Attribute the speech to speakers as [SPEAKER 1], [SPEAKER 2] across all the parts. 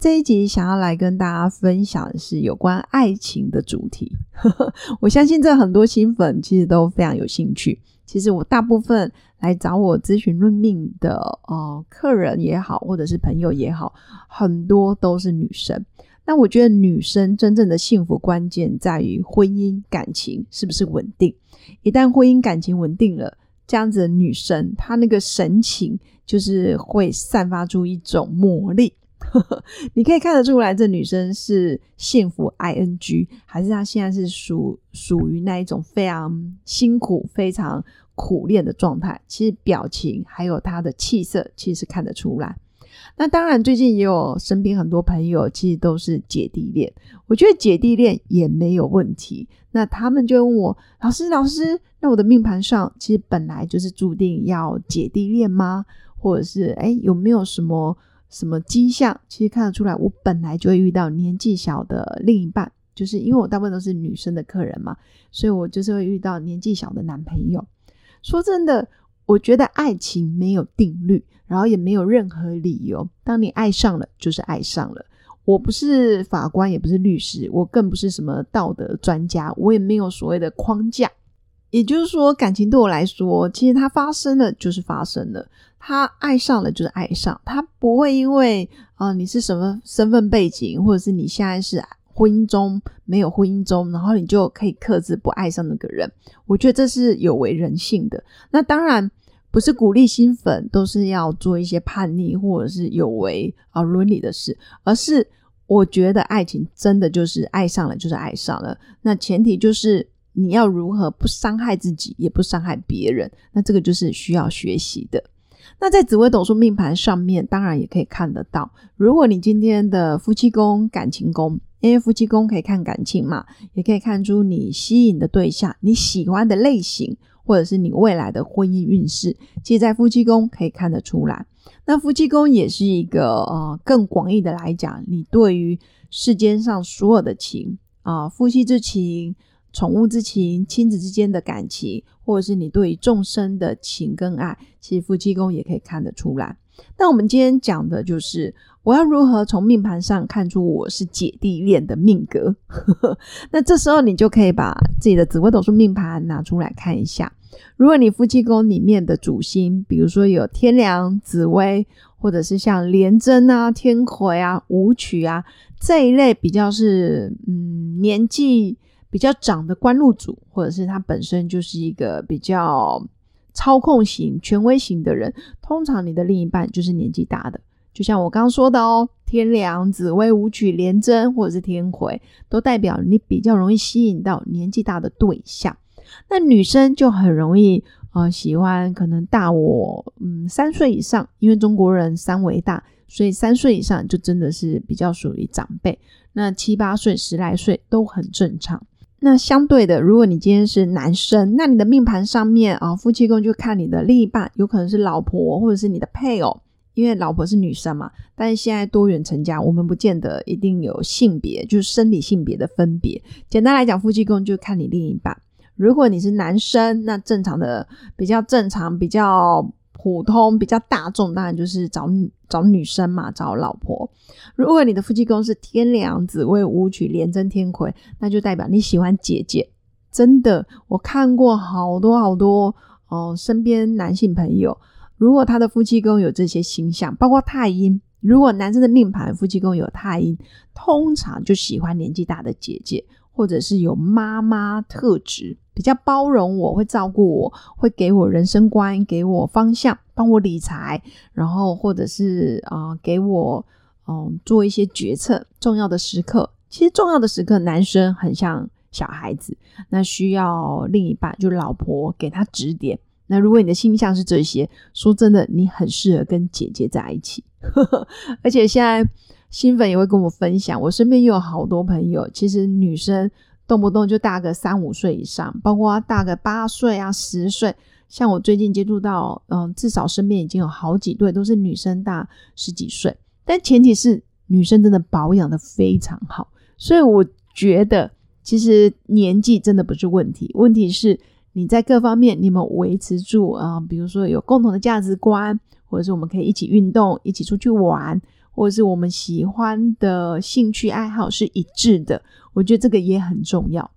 [SPEAKER 1] 这一集想要来跟大家分享的是有关爱情的主题。我相信这很多新粉其实都非常有兴趣。其实我大部分来找我咨询论命的呃客人也好，或者是朋友也好，很多都是女生。那我觉得女生真正的幸福关键在于婚姻感情是不是稳定。一旦婚姻感情稳定了，这样子的女生她那个神情就是会散发出一种魔力。你可以看得出来，这女生是幸福 ing，还是她现在是属属于那一种非常辛苦、非常苦练的状态？其实表情还有她的气色，其实看得出来。那当然，最近也有身边很多朋友，其实都是姐弟恋。我觉得姐弟恋也没有问题。那他们就问我老师：“老师，那我的命盘上其实本来就是注定要姐弟恋吗？或者是哎，有没有什么？”什么迹象？其实看得出来，我本来就会遇到年纪小的另一半，就是因为我大部分都是女生的客人嘛，所以我就是会遇到年纪小的男朋友。说真的，我觉得爱情没有定律，然后也没有任何理由。当你爱上了，就是爱上了。我不是法官，也不是律师，我更不是什么道德专家，我也没有所谓的框架。也就是说，感情对我来说，其实它发生了就是发生了。他爱上了就是爱上，他不会因为啊你是什么身份背景，或者是你现在是婚姻中没有婚姻中，然后你就可以克制不爱上那个人。我觉得这是有违人性的。那当然不是鼓励新粉都是要做一些叛逆或者是有违啊伦理的事，而是我觉得爱情真的就是爱上了就是爱上了。那前提就是你要如何不伤害自己，也不伤害别人。那这个就是需要学习的。那在紫微斗数命盘上面，当然也可以看得到。如果你今天的夫妻宫、感情宫，因为夫妻宫可以看感情嘛，也可以看出你吸引的对象、你喜欢的类型，或者是你未来的婚姻运势，其实在夫妻宫可以看得出来。那夫妻宫也是一个呃更广义的来讲，你对于世间上所有的情啊，夫妻之情。宠物之情、亲子之间的感情，或者是你对于众生的情跟爱，其实夫妻宫也可以看得出来。那我们今天讲的就是，我要如何从命盘上看出我是姐弟恋的命格？那这时候你就可以把自己的紫微斗数命盘拿出来看一下。如果你夫妻宫里面的主星，比如说有天梁、紫微，或者是像廉贞啊、天魁啊、武曲啊这一类比较是嗯年纪。比较长的官禄主，或者是他本身就是一个比较操控型、权威型的人，通常你的另一半就是年纪大的。就像我刚刚说的哦，天梁、紫微、武曲、廉贞或者是天魁，都代表你比较容易吸引到年纪大的对象。那女生就很容易啊，喜欢可能大我嗯三岁以上，因为中国人三为大，所以三岁以上就真的是比较属于长辈。那七八岁、十来岁都很正常。那相对的，如果你今天是男生，那你的命盘上面啊，夫妻宫就看你的另一半，有可能是老婆或者是你的配偶，因为老婆是女生嘛。但是现在多元成家，我们不见得一定有性别，就是生理性别的分别。简单来讲，夫妻宫就看你另一半。如果你是男生，那正常的比较正常，比较。普通比较大众，当然就是找找女生嘛，找老婆。如果你的夫妻宫是天梁、紫微、武曲、廉贞、天魁，那就代表你喜欢姐姐。真的，我看过好多好多哦，身边男性朋友，如果他的夫妻宫有这些形象，包括太阴，如果男生的命盘夫妻宫有太阴，通常就喜欢年纪大的姐姐。或者是有妈妈特质，比较包容我，会照顾我，会给我人生观，给我方向，帮我理财，然后或者是啊，给我嗯做一些决策。重要的时刻，其实重要的时刻，男生很像小孩子，那需要另一半，就老婆给他指点。那如果你的星象是这些，说真的，你很适合跟姐姐在一起，而且现在。新粉也会跟我分享，我身边也有好多朋友，其实女生动不动就大个三五岁以上，包括大个八岁啊、十岁。像我最近接触到，嗯，至少身边已经有好几对都是女生大十几岁，但前提是女生真的保养的非常好。所以我觉得，其实年纪真的不是问题，问题是你在各方面你们维持住啊，比如说有共同的价值观，或者是我们可以一起运动、一起出去玩，或者是我们喜欢的兴趣爱好是一致的，我觉得这个也很重要。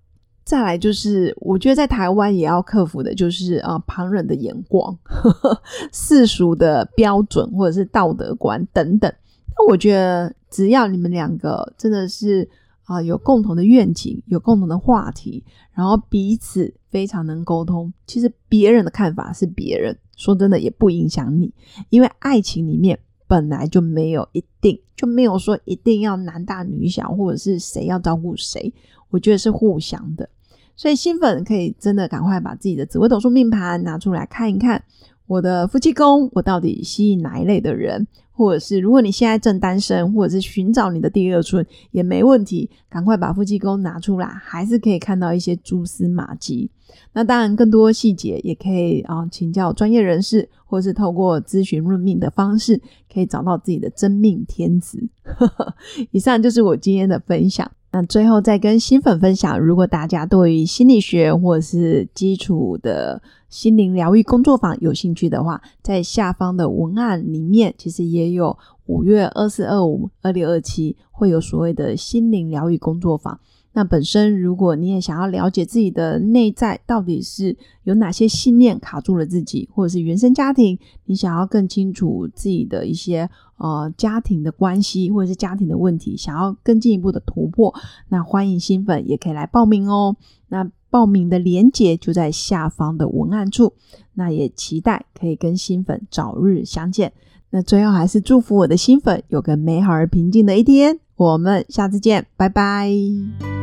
[SPEAKER 1] 再来就是，我觉得在台湾也要克服的，就是啊旁人的眼光、世俗的标准或者是道德观等等。那我觉得，只要你们两个真的是啊有共同的愿景、有共同的话题，然后彼此非常能沟通，其实别人的看法是别人，说真的也不影响你，因为爱情里面本来就没有一定，就没有说一定要男大女小，或者是谁要照顾谁。我觉得是互相的，所以新粉可以真的赶快把自己的紫微斗数命盘拿出来看一看，我的夫妻宫我到底吸引哪一类的人，或者是如果你现在正单身，或者是寻找你的第二春也没问题，赶快把夫妻宫拿出来，还是可以看到一些蛛丝马迹。那当然更多细节也可以啊请教专业人士，或是透过咨询论命的方式，可以找到自己的真命天子。以上就是我今天的分享。那最后再跟新粉分享，如果大家对于心理学或者是基础的心灵疗愈工作坊有兴趣的话，在下方的文案里面，其实也有五月二四、二五、二六、二七会有所谓的心灵疗愈工作坊。那本身，如果你也想要了解自己的内在到底是有哪些信念卡住了自己，或者是原生家庭，你想要更清楚自己的一些呃家庭的关系，或者是家庭的问题，想要更进一步的突破，那欢迎新粉也可以来报名哦。那报名的链接就在下方的文案处。那也期待可以跟新粉早日相见。那最后还是祝福我的新粉有个美好而平静的一天。我们下次见，拜拜。